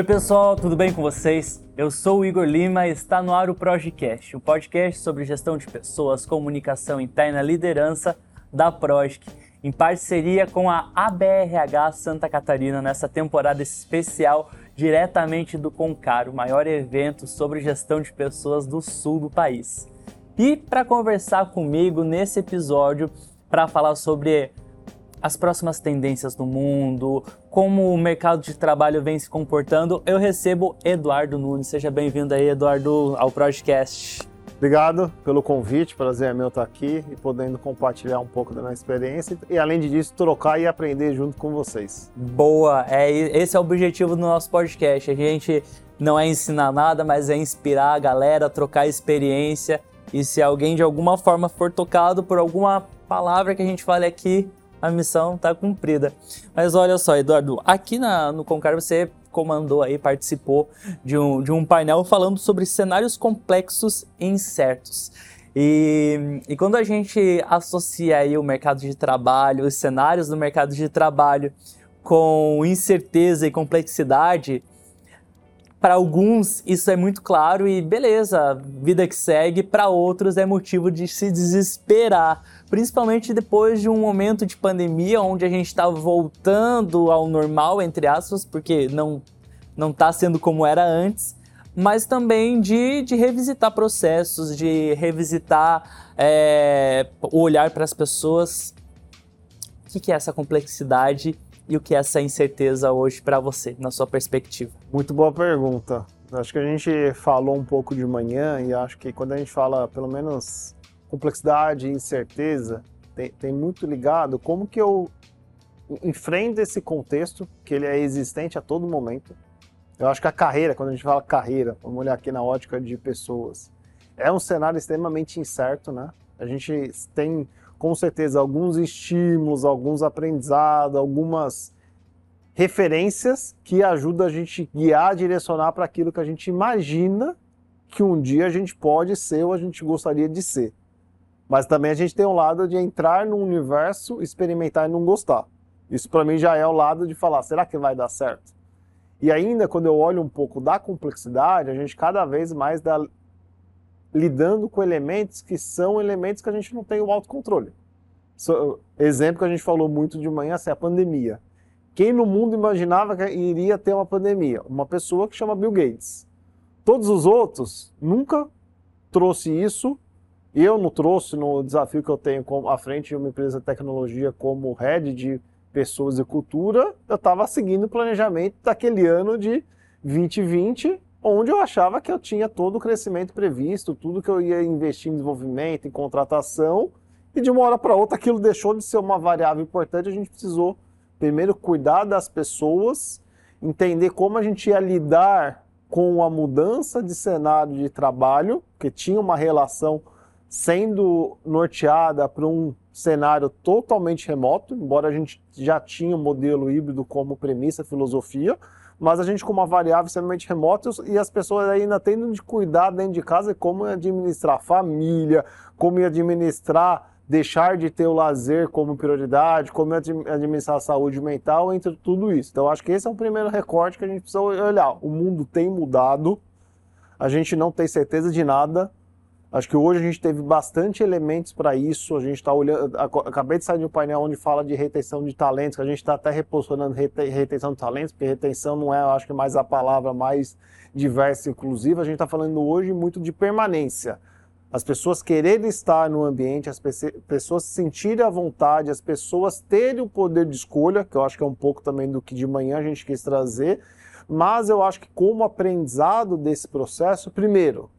Oi pessoal, tudo bem com vocês? Eu sou o Igor Lima e está no ar o Projecast, um podcast sobre gestão de pessoas, comunicação interna, liderança da Projec, em parceria com a ABRH Santa Catarina nessa temporada especial diretamente do Concar, o maior evento sobre gestão de pessoas do sul do país. E para conversar comigo nesse episódio, para falar sobre as próximas tendências no mundo, como o mercado de trabalho vem se comportando, eu recebo Eduardo Nunes. Seja bem-vindo aí, Eduardo, ao podcast. Obrigado pelo convite, prazer é meu estar aqui e podendo compartilhar um pouco da minha experiência e, além disso, trocar e aprender junto com vocês. Boa, é, esse é o objetivo do nosso podcast. A gente não é ensinar nada, mas é inspirar a galera, trocar experiência. E se alguém de alguma forma for tocado por alguma palavra que a gente fale aqui, a missão está cumprida. Mas olha só, Eduardo, aqui na, no Concar você comandou aí, participou de um, de um painel falando sobre cenários complexos e incertos. E, e quando a gente associa aí o mercado de trabalho, os cenários do mercado de trabalho com incerteza e complexidade, para alguns isso é muito claro e beleza, vida que segue, para outros é motivo de se desesperar, principalmente depois de um momento de pandemia onde a gente está voltando ao normal, entre aspas, porque não não está sendo como era antes, mas também de, de revisitar processos, de revisitar é, o olhar para as pessoas. O que, que é essa complexidade e o que é essa incerteza hoje para você, na sua perspectiva? Muito boa pergunta. Acho que a gente falou um pouco de manhã e acho que quando a gente fala, pelo menos, complexidade e incerteza, tem, tem muito ligado como que eu enfrento esse contexto, que ele é existente a todo momento. Eu acho que a carreira, quando a gente fala carreira, vamos olhar aqui na ótica de pessoas, é um cenário extremamente incerto, né? A gente tem com certeza alguns estímulos, alguns aprendizados, algumas referências que ajudam a gente guiar, direcionar para aquilo que a gente imagina que um dia a gente pode ser ou a gente gostaria de ser. Mas também a gente tem um lado de entrar no universo, experimentar e não gostar. Isso para mim já é o lado de falar, será que vai dar certo? E ainda quando eu olho um pouco da complexidade, a gente cada vez mais dá lidando com elementos que são elementos que a gente não tem o autocontrole. So, exemplo que a gente falou muito de manhã, assim, a pandemia. Quem no mundo imaginava que iria ter uma pandemia? Uma pessoa que chama Bill Gates. Todos os outros nunca trouxe isso. Eu não trouxe no desafio que eu tenho à frente de uma empresa de tecnologia como head de pessoas e cultura. Eu estava seguindo o planejamento daquele ano de 2020 onde eu achava que eu tinha todo o crescimento previsto, tudo que eu ia investir em desenvolvimento, em contratação, e de uma hora para outra aquilo deixou de ser uma variável importante, a gente precisou primeiro cuidar das pessoas, entender como a gente ia lidar com a mudança de cenário de trabalho, que tinha uma relação sendo norteada para um cenário totalmente remoto, embora a gente já tinha o um modelo híbrido como premissa, filosofia, mas a gente com uma variável extremamente remota e as pessoas ainda tendo de cuidar dentro de casa como administrar família, como administrar deixar de ter o lazer como prioridade, como administrar a saúde mental, entre tudo isso. Então acho que esse é o primeiro recorte que a gente precisa olhar. O mundo tem mudado, a gente não tem certeza de nada, Acho que hoje a gente teve bastante elementos para isso. A gente está olhando. Acabei de sair de um painel onde fala de retenção de talentos, que a gente está até reposicionando retenção de talentos, porque retenção não é, acho que, mais a palavra mais diversa e inclusiva. A gente está falando hoje muito de permanência. As pessoas quererem estar no ambiente, as pessoas se sentirem à vontade, as pessoas terem o poder de escolha, que eu acho que é um pouco também do que de manhã a gente quis trazer. Mas eu acho que, como aprendizado desse processo, primeiro,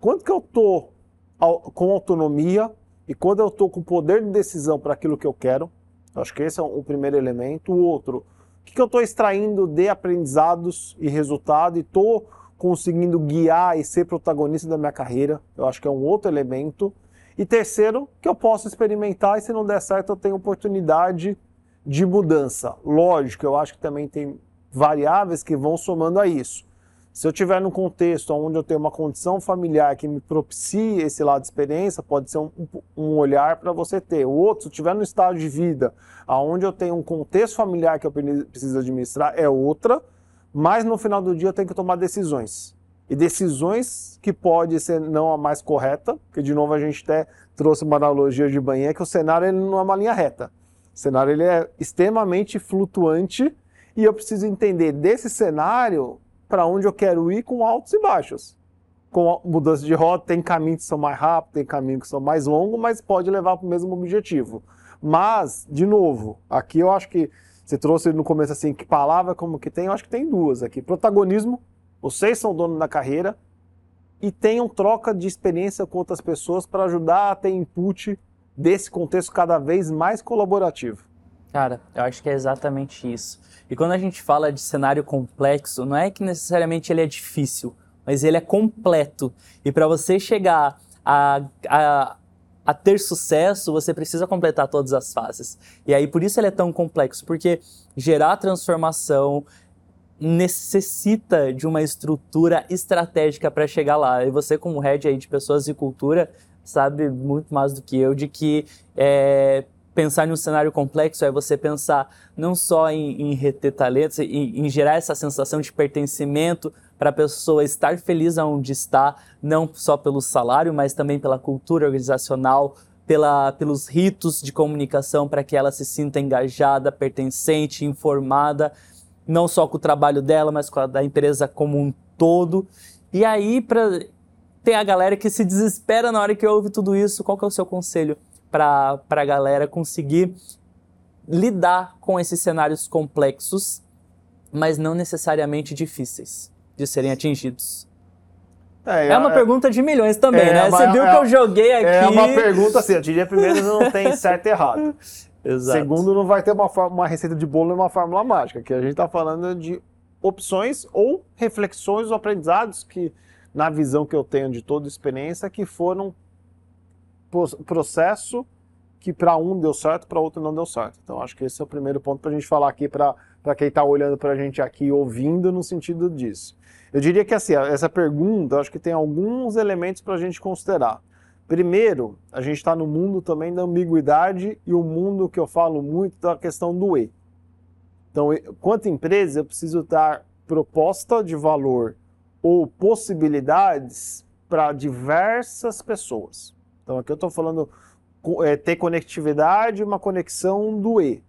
quando que eu estou com autonomia e quando eu estou com poder de decisão para aquilo que eu quero, acho que esse é o primeiro elemento. O outro, o que, que eu estou extraindo de aprendizados e resultado e estou conseguindo guiar e ser protagonista da minha carreira, eu acho que é um outro elemento. E terceiro, que eu posso experimentar e se não der certo eu tenho oportunidade de mudança. Lógico, eu acho que também tem variáveis que vão somando a isso. Se eu tiver num contexto onde eu tenho uma condição familiar que me propicie esse lado de experiência, pode ser um, um olhar para você ter. O outro, se eu estiver no estado de vida onde eu tenho um contexto familiar que eu preciso administrar, é outra, mas no final do dia eu tenho que tomar decisões. E decisões que pode ser não a mais correta, porque de novo a gente até trouxe uma analogia de manhã, que o cenário ele não é uma linha reta. O cenário ele é extremamente flutuante e eu preciso entender desse cenário para onde eu quero ir com altos e baixos. Com mudança de rota, tem caminhos que são mais rápidos, tem caminhos que são mais longos, mas pode levar para o mesmo objetivo. Mas, de novo, aqui eu acho que você trouxe no começo assim, que palavra como que tem? Eu acho que tem duas aqui. Protagonismo, vocês são dono da carreira e tenham troca de experiência com outras pessoas para ajudar a ter input desse contexto cada vez mais colaborativo. Cara, eu acho que é exatamente isso. E quando a gente fala de cenário complexo, não é que necessariamente ele é difícil, mas ele é completo. E para você chegar a, a, a, ter sucesso, você precisa completar todas as fases. E aí por isso ele é tão complexo, porque gerar transformação necessita de uma estrutura estratégica para chegar lá. E você, como head aí de pessoas e cultura, sabe muito mais do que eu de que é, pensar em um cenário complexo é você pensar não só em, em reter talentos, em, em gerar essa sensação de pertencimento para a pessoa estar feliz onde está, não só pelo salário, mas também pela cultura organizacional, pela, pelos ritos de comunicação para que ela se sinta engajada, pertencente, informada, não só com o trabalho dela, mas com a da empresa como um todo. E aí, para ter a galera que se desespera na hora que ouve tudo isso, qual que é o seu conselho para a galera conseguir lidar com esses cenários complexos, mas não necessariamente difíceis de serem atingidos. É, é uma é, pergunta de milhões também, é, né? Você viu que eu joguei aqui. É uma pergunta assim, eu diria primeiro não tem certo e errado. Exato. Segundo, não vai ter uma, uma receita de bolo e uma fórmula mágica, que a gente está falando de opções ou reflexões ou aprendizados que, na visão que eu tenho de toda experiência, que foram processo que para um deu certo, para outro não deu certo. Então acho que esse é o primeiro ponto para a gente falar aqui para quem está olhando para a gente aqui ouvindo no sentido disso. Eu diria que assim, essa pergunta, acho que tem alguns elementos para a gente considerar. Primeiro, a gente está no mundo também da ambiguidade e o mundo que eu falo muito da questão do E. Então, quanto empresa, eu preciso dar proposta de valor ou possibilidades para diversas pessoas. Então aqui eu estou falando é, ter conectividade, uma conexão do E.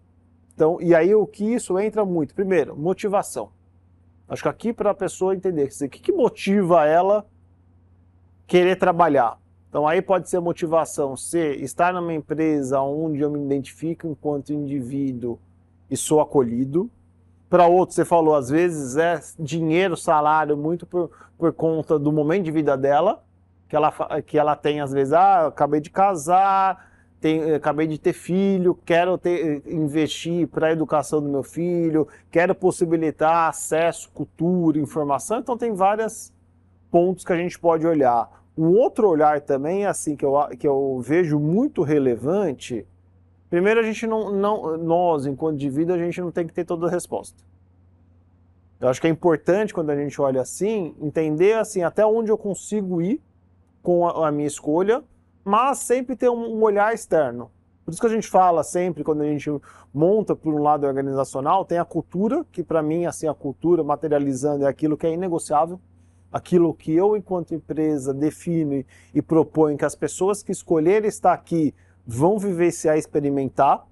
Então, e aí o que isso entra muito? Primeiro, motivação. Acho que aqui para a pessoa entender o que, que motiva ela querer trabalhar. Então aí pode ser motivação ser estar numa empresa onde eu me identifico enquanto indivíduo e sou acolhido. Para outro, você falou, às vezes é dinheiro, salário, muito por, por conta do momento de vida dela que ela, que ela tem às vezes, ah, acabei de casar, tem, acabei de ter filho, quero ter, investir para a educação do meu filho, quero possibilitar acesso, cultura, informação. Então tem vários pontos que a gente pode olhar. Um outro olhar também, assim, que eu, que eu vejo muito relevante, primeiro a gente não, não, nós, enquanto indivíduo, a gente não tem que ter toda a resposta. Eu acho que é importante quando a gente olha assim, entender assim até onde eu consigo ir com a, a minha escolha, mas sempre ter um, um olhar externo. Por isso que a gente fala sempre, quando a gente monta por um lado organizacional, tem a cultura, que para mim, assim, a cultura materializando é aquilo que é inegociável, aquilo que eu, enquanto empresa, defino e proponho que as pessoas que escolherem estar aqui vão vivenciar e experimentar.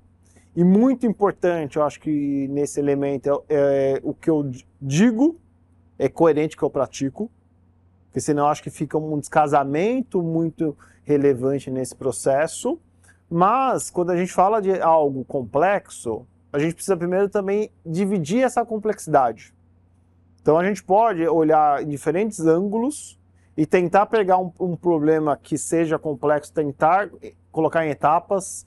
E muito importante, eu acho que nesse elemento, é, é o que eu digo é coerente com o que eu pratico porque senão acho que fica um descasamento muito relevante nesse processo. Mas quando a gente fala de algo complexo, a gente precisa primeiro também dividir essa complexidade. Então a gente pode olhar em diferentes ângulos e tentar pegar um, um problema que seja complexo, tentar colocar em etapas,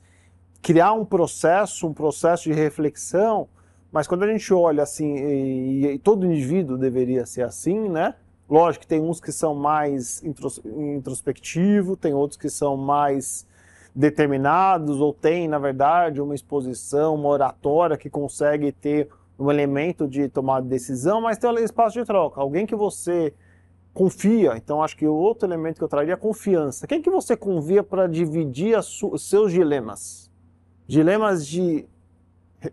criar um processo, um processo de reflexão. Mas quando a gente olha assim, e, e todo indivíduo deveria ser assim, né? Lógico que tem uns que são mais introspectivos, tem outros que são mais determinados, ou tem, na verdade, uma exposição, uma oratória que consegue ter um elemento de tomar decisão, mas tem um espaço de troca. Alguém que você confia, então acho que o outro elemento que eu traria é a confiança. Quem que você confia para dividir os seus dilemas? Dilemas de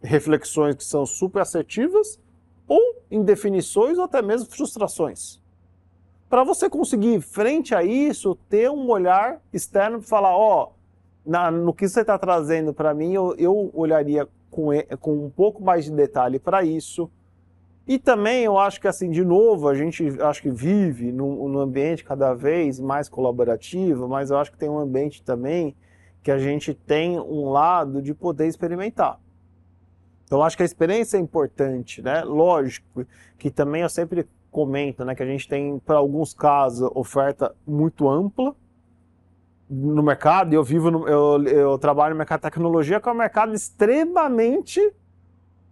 reflexões que são super assertivas ou indefinições ou até mesmo frustrações para você conseguir, frente a isso, ter um olhar externo e falar, ó, oh, no que você está trazendo para mim, eu, eu olharia com, com um pouco mais de detalhe para isso. E também eu acho que, assim, de novo, a gente acho que vive num, num ambiente cada vez mais colaborativo, mas eu acho que tem um ambiente também que a gente tem um lado de poder experimentar. Então, acho que a experiência é importante, né? Lógico que também eu sempre comenta, né, que a gente tem, para alguns casos, oferta muito ampla no mercado, e eu vivo, no, eu, eu trabalho no mercado de tecnologia, que é um mercado extremamente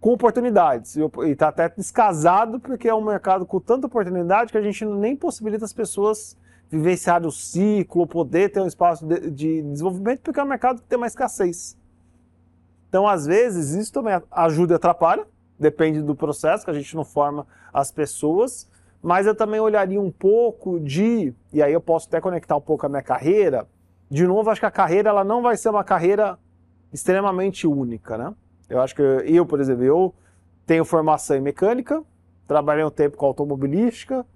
com oportunidades, e está até descasado, porque é um mercado com tanta oportunidade que a gente nem possibilita as pessoas vivenciar o ciclo, poder ter um espaço de, de desenvolvimento, porque é um mercado que tem uma escassez. Então, às vezes, isso também ajuda e atrapalha, depende do processo, que a gente não forma as pessoas, mas eu também olharia um pouco de, e aí eu posso até conectar um pouco a minha carreira, de novo, acho que a carreira ela não vai ser uma carreira extremamente única, né? Eu acho que eu, por exemplo, eu tenho formação em mecânica, trabalhei um tempo com automobilística,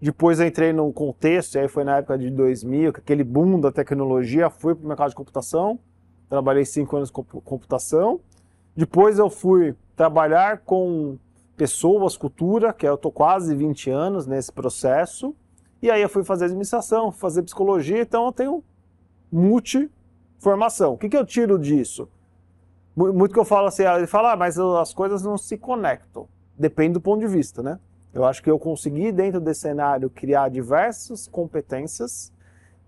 depois entrei no contexto, e aí foi na época de 2000, aquele boom da tecnologia, fui para o mercado de computação, trabalhei cinco anos com computação, depois eu fui trabalhar com pessoas, cultura, que eu estou quase 20 anos nesse processo. E aí eu fui fazer administração, fazer psicologia, então eu tenho multi-formação. O que, que eu tiro disso? Muito que eu falo assim, ele fala, ah, mas as coisas não se conectam. Depende do ponto de vista, né? Eu acho que eu consegui, dentro desse cenário, criar diversas competências.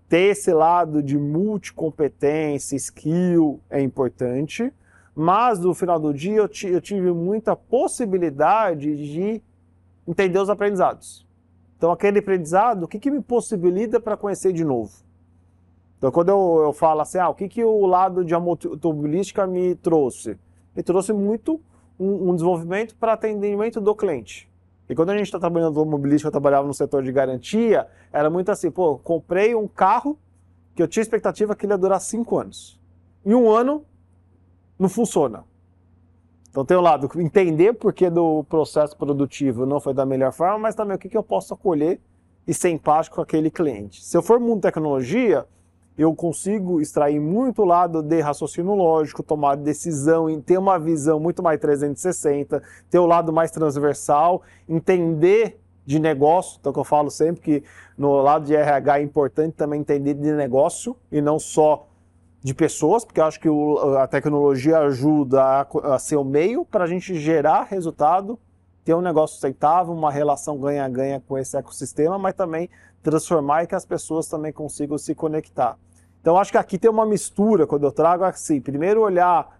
Ter esse lado de multicompetência, skill é importante mas no final do dia eu, tive muita possibilidade de entender os aprendizados. Então, aquele aprendizado, o que, que me possibilita para conhecer de novo? Então, quando eu, eu falo assim, ah, o que, que o lado de automobilística me trouxe? Me trouxe muito um, um desenvolvimento para atendimento do cliente. E quando a gente está trabalhando no automobilística, eu trabalhava no setor de garantia, era muito assim, pô, comprei um carro que eu tinha expectativa que ele ia durar cinco anos. Em um ano, não funciona. Então tem o lado entender porque do processo produtivo não foi da melhor forma, mas também o que, que eu posso acolher e ser empático com aquele cliente. Se eu for mundo tecnologia, eu consigo extrair muito lado de raciocínio lógico, tomar decisão, ter uma visão muito mais 360, ter o lado mais transversal, entender de negócio, então que eu falo sempre que no lado de RH é importante também entender de negócio e não só de pessoas, porque eu acho que o, a tecnologia ajuda a, a ser o meio para a gente gerar resultado, ter um negócio sustentável, uma relação ganha-ganha com esse ecossistema, mas também transformar e que as pessoas também consigam se conectar. Então acho que aqui tem uma mistura, quando eu trago assim, primeiro olhar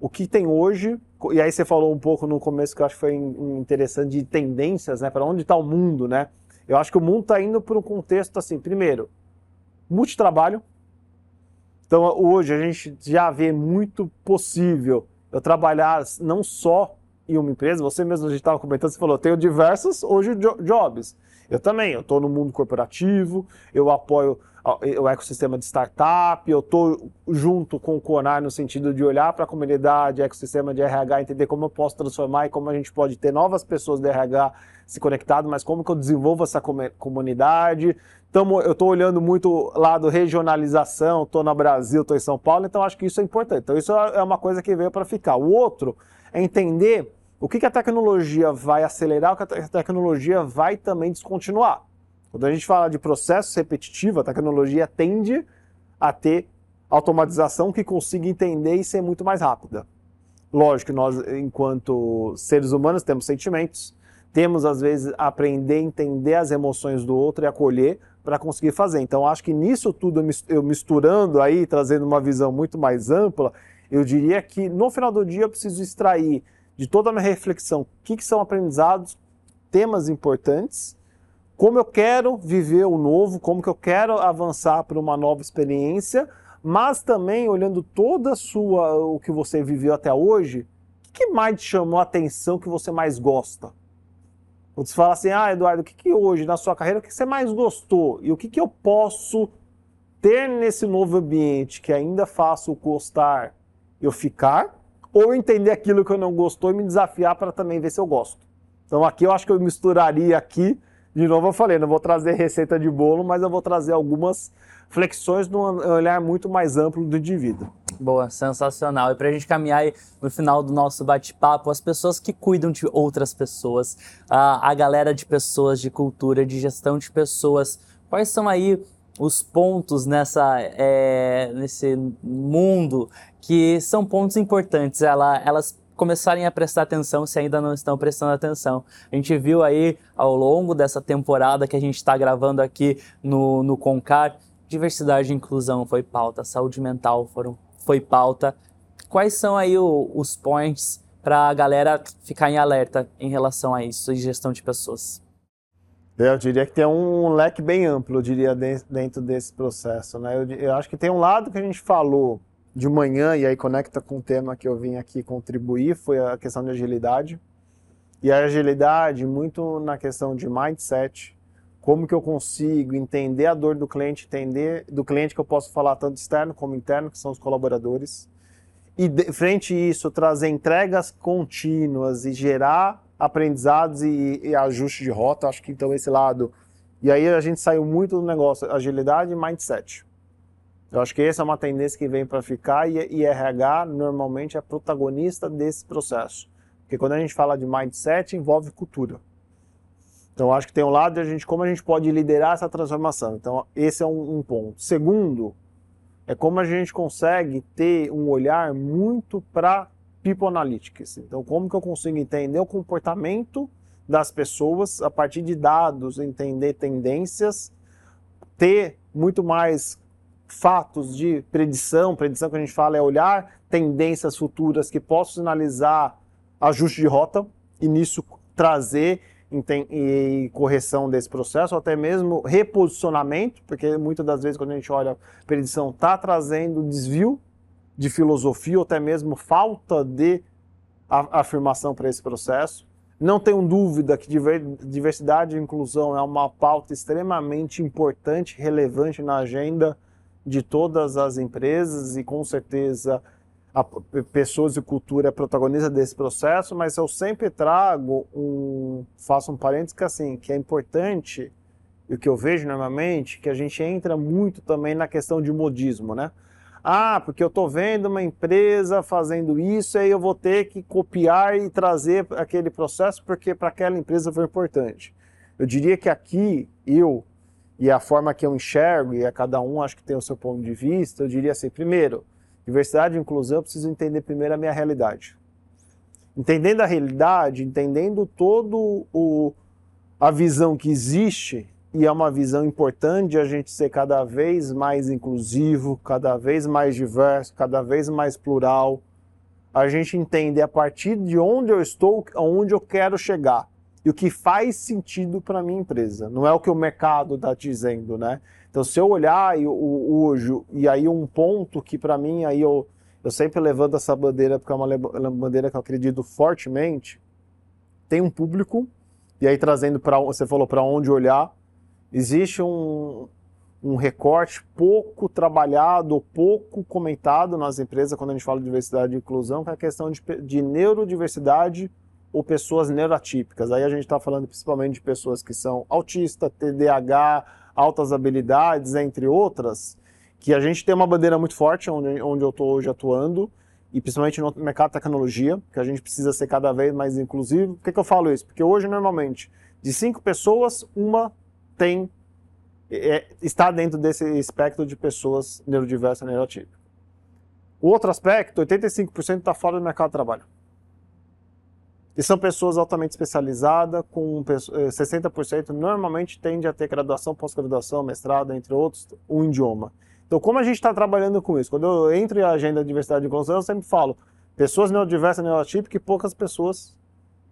o que tem hoje, e aí você falou um pouco no começo que eu acho que foi interessante de tendências, né, para onde está o mundo, né? Eu acho que o mundo está indo para um contexto assim, primeiro, multitrabalho, então hoje a gente já vê muito possível eu trabalhar não só em uma empresa, você mesmo a gente estava comentando, você falou, tenho diversos hoje jobs. Eu também, eu estou no mundo corporativo, eu apoio o ecossistema de startup, eu estou junto com o Conar no sentido de olhar para a comunidade, ecossistema de RH, entender como eu posso transformar e como a gente pode ter novas pessoas de RH se conectado, mas como que eu desenvolvo essa comunidade. Então, eu estou olhando muito lado regionalização, estou no Brasil, estou em São Paulo, então acho que isso é importante. Então, isso é uma coisa que veio para ficar. O outro é entender o que, que a tecnologia vai acelerar, o que a tecnologia vai também descontinuar. Quando a gente fala de processo repetitivo, a tecnologia tende a ter automatização que consiga entender e ser muito mais rápida. Lógico que nós, enquanto seres humanos, temos sentimentos, temos às vezes aprender entender as emoções do outro e acolher para conseguir fazer. Então acho que nisso tudo eu misturando aí, trazendo uma visão muito mais ampla, eu diria que no final do dia eu preciso extrair de toda a minha reflexão o que, que são aprendizados, temas importantes como eu quero viver o novo, como que eu quero avançar para uma nova experiência, mas também olhando toda a sua o que você viveu até hoje, o que mais te chamou a atenção que você mais gosta? Você fala assim, ah, Eduardo, o que, que hoje na sua carreira, o que você mais gostou? E o que, que eu posso ter nesse novo ambiente que ainda faço gostar eu ficar? Ou entender aquilo que eu não gostou e me desafiar para também ver se eu gosto? Então aqui eu acho que eu misturaria aqui, de novo eu falei, não vou trazer receita de bolo, mas eu vou trazer algumas flexões num olhar muito mais amplo do indivíduo. Boa, sensacional. E para a gente caminhar aí no final do nosso bate-papo, as pessoas que cuidam de outras pessoas, a, galera de pessoas, de cultura, de gestão de pessoas, quais são aí os pontos nessa, é, nesse mundo que são pontos importantes, ela, elas começarem a prestar atenção se ainda não estão prestando atenção. A gente viu aí ao longo dessa temporada que a gente está gravando aqui no, no Concar, diversidade e inclusão foi pauta, saúde mental foram foi pauta. Quais são aí o, os points para a galera ficar em alerta em relação a isso e gestão de pessoas? Eu diria que tem um leque bem amplo, eu diria, dentro desse processo. Né? Eu, eu acho que tem um lado que a gente falou de manhã, e aí conecta com o tema que eu vim aqui contribuir, foi a questão de agilidade. E a agilidade muito na questão de mindset, como que eu consigo entender a dor do cliente, entender do cliente que eu posso falar tanto externo como interno, que são os colaboradores. E de, frente a isso, trazer entregas contínuas e gerar aprendizados e, e ajuste de rota. Acho que então esse lado. E aí a gente saiu muito do negócio, agilidade e mindset. Eu acho que essa é uma tendência que vem para ficar e, e RH normalmente é protagonista desse processo. Porque quando a gente fala de mindset, envolve cultura. Então, acho que tem um lado de a gente, como a gente pode liderar essa transformação. Então, esse é um, um ponto. Segundo, é como a gente consegue ter um olhar muito para people analytics. Então, como que eu consigo entender o comportamento das pessoas a partir de dados, entender tendências, ter muito mais fatos de predição. Predição que a gente fala é olhar tendências futuras que possam sinalizar ajuste de rota e nisso trazer e correção desse processo, ou até mesmo reposicionamento, porque muitas das vezes quando a gente olha a predição está trazendo desvio de filosofia, ou até mesmo falta de afirmação para esse processo. Não tenho dúvida que diversidade e inclusão é uma pauta extremamente importante, relevante na agenda de todas as empresas e com certeza a pessoas e cultura é protagonista desse processo, mas eu sempre trago um, faço um parênteses que assim, que é importante e o que eu vejo normalmente, que a gente entra muito também na questão de modismo, né? Ah, porque eu estou vendo uma empresa fazendo isso, aí eu vou ter que copiar e trazer aquele processo porque para aquela empresa foi importante. Eu diria que aqui eu e a forma que eu enxergo e a cada um acho que tem o seu ponto de vista, eu diria assim, primeiro, Diversidade e inclusão, eu preciso entender primeiro a minha realidade. Entendendo a realidade, entendendo todo o a visão que existe e é uma visão importante a gente ser cada vez mais inclusivo, cada vez mais diverso, cada vez mais plural. A gente entender a partir de onde eu estou, aonde eu quero chegar e o que faz sentido para minha empresa. Não é o que o mercado está dizendo, né? Então, se eu olhar hoje, e aí um ponto que para mim, aí eu, eu sempre levanto essa bandeira, porque é uma bandeira que eu acredito fortemente, tem um público, e aí trazendo para, você falou para onde olhar, existe um, um recorte pouco trabalhado, pouco comentado nas empresas quando a gente fala de diversidade e inclusão, que é a questão de, de neurodiversidade ou pessoas neurotípicas. Aí a gente está falando principalmente de pessoas que são autistas, TDAH, altas habilidades, entre outras, que a gente tem uma bandeira muito forte onde, onde eu estou hoje atuando, e principalmente no mercado de tecnologia, que a gente precisa ser cada vez mais inclusivo. Por que, que eu falo isso? Porque hoje, normalmente, de cinco pessoas, uma tem é, está dentro desse espectro de pessoas neurodiversas neurotípicas. O outro aspecto, 85% está fora do mercado de trabalho. E são pessoas altamente especializadas, com 60% eh, normalmente tende a ter graduação, pós-graduação, mestrado, entre outros, um idioma. Então, como a gente está trabalhando com isso? Quando eu entro em agenda de diversidade e inclusão, eu sempre falo, pessoas neurodiversas, neurotípicas e poucas pessoas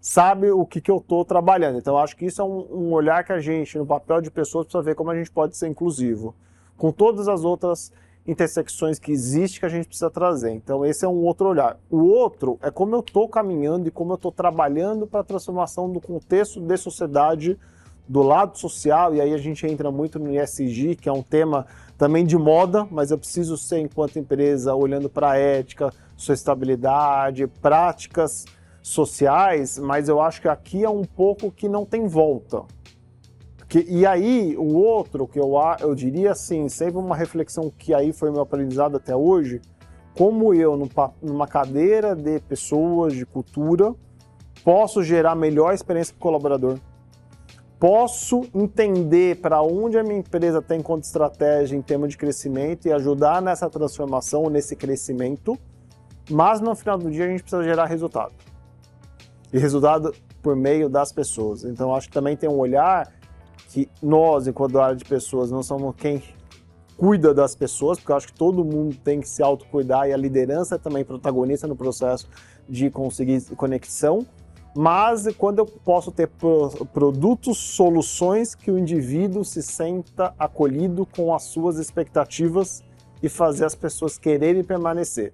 sabe o que, que eu estou trabalhando. Então, acho que isso é um, um, olhar que a gente, no papel de pessoas, precisa ver como a gente pode ser inclusivo. Com todas as outras intersecções que existem que a gente precisa trazer. Então, esse é um outro olhar. O outro é como eu estou caminhando e como eu estou trabalhando para a transformação do contexto de sociedade do lado social, e aí a gente entra muito no ESG, que é um tema também de moda, mas eu preciso ser, enquanto empresa, olhando para a ética, sustentabilidade, práticas sociais, mas eu acho que aqui é um pouco que não tem volta. Que, e aí, o outro que eu, eu diria assim, sempre uma reflexão que aí foi meu aprendizado até hoje, como eu, numa cadeira de pessoas, de cultura, posso gerar melhor experiência para o colaborador, posso entender para onde a minha empresa tem quanto estratégia em termos de crescimento e ajudar nessa transformação, nesse crescimento, mas no final do dia a gente precisa gerar resultado e resultado por meio das pessoas. Então acho que também tem um olhar que nós, enquanto área de pessoas, não somos quem cuida das pessoas, porque eu acho que todo mundo tem que se autocuidar e a liderança é também protagonista no processo de conseguir conexão. Mas quando eu posso ter produtos, soluções que o indivíduo se senta acolhido com as suas expectativas e fazer as pessoas quererem permanecer.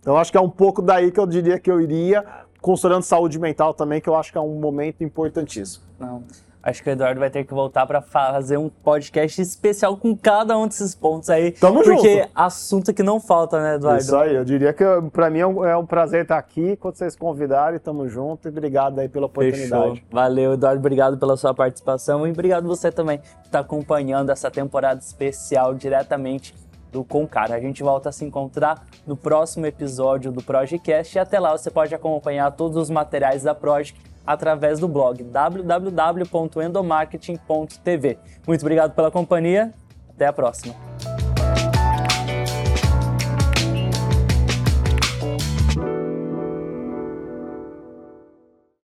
Então acho que é um pouco daí que eu diria que eu iria, considerando saúde mental também, que eu acho que é um momento importantíssimo. Não. Acho que o Eduardo vai ter que voltar para fazer um podcast especial com cada um desses pontos aí. Tamo porque junto. Porque assunto que não falta, né, Eduardo? Isso aí, eu diria que para mim é um, é um, prazer estar aqui. Quando vocês convidarem, tamo junto e obrigado aí pela oportunidade. Fechou. Valeu, Eduardo, obrigado pela sua participação e obrigado você também por estar acompanhando essa temporada especial diretamente do Concar. A gente volta a se encontrar no próximo episódio do Projecast e até lá você pode acompanhar todos os materiais da Project através do blog www.endomarketing.tv. Muito obrigado pela companhia, até a próxima.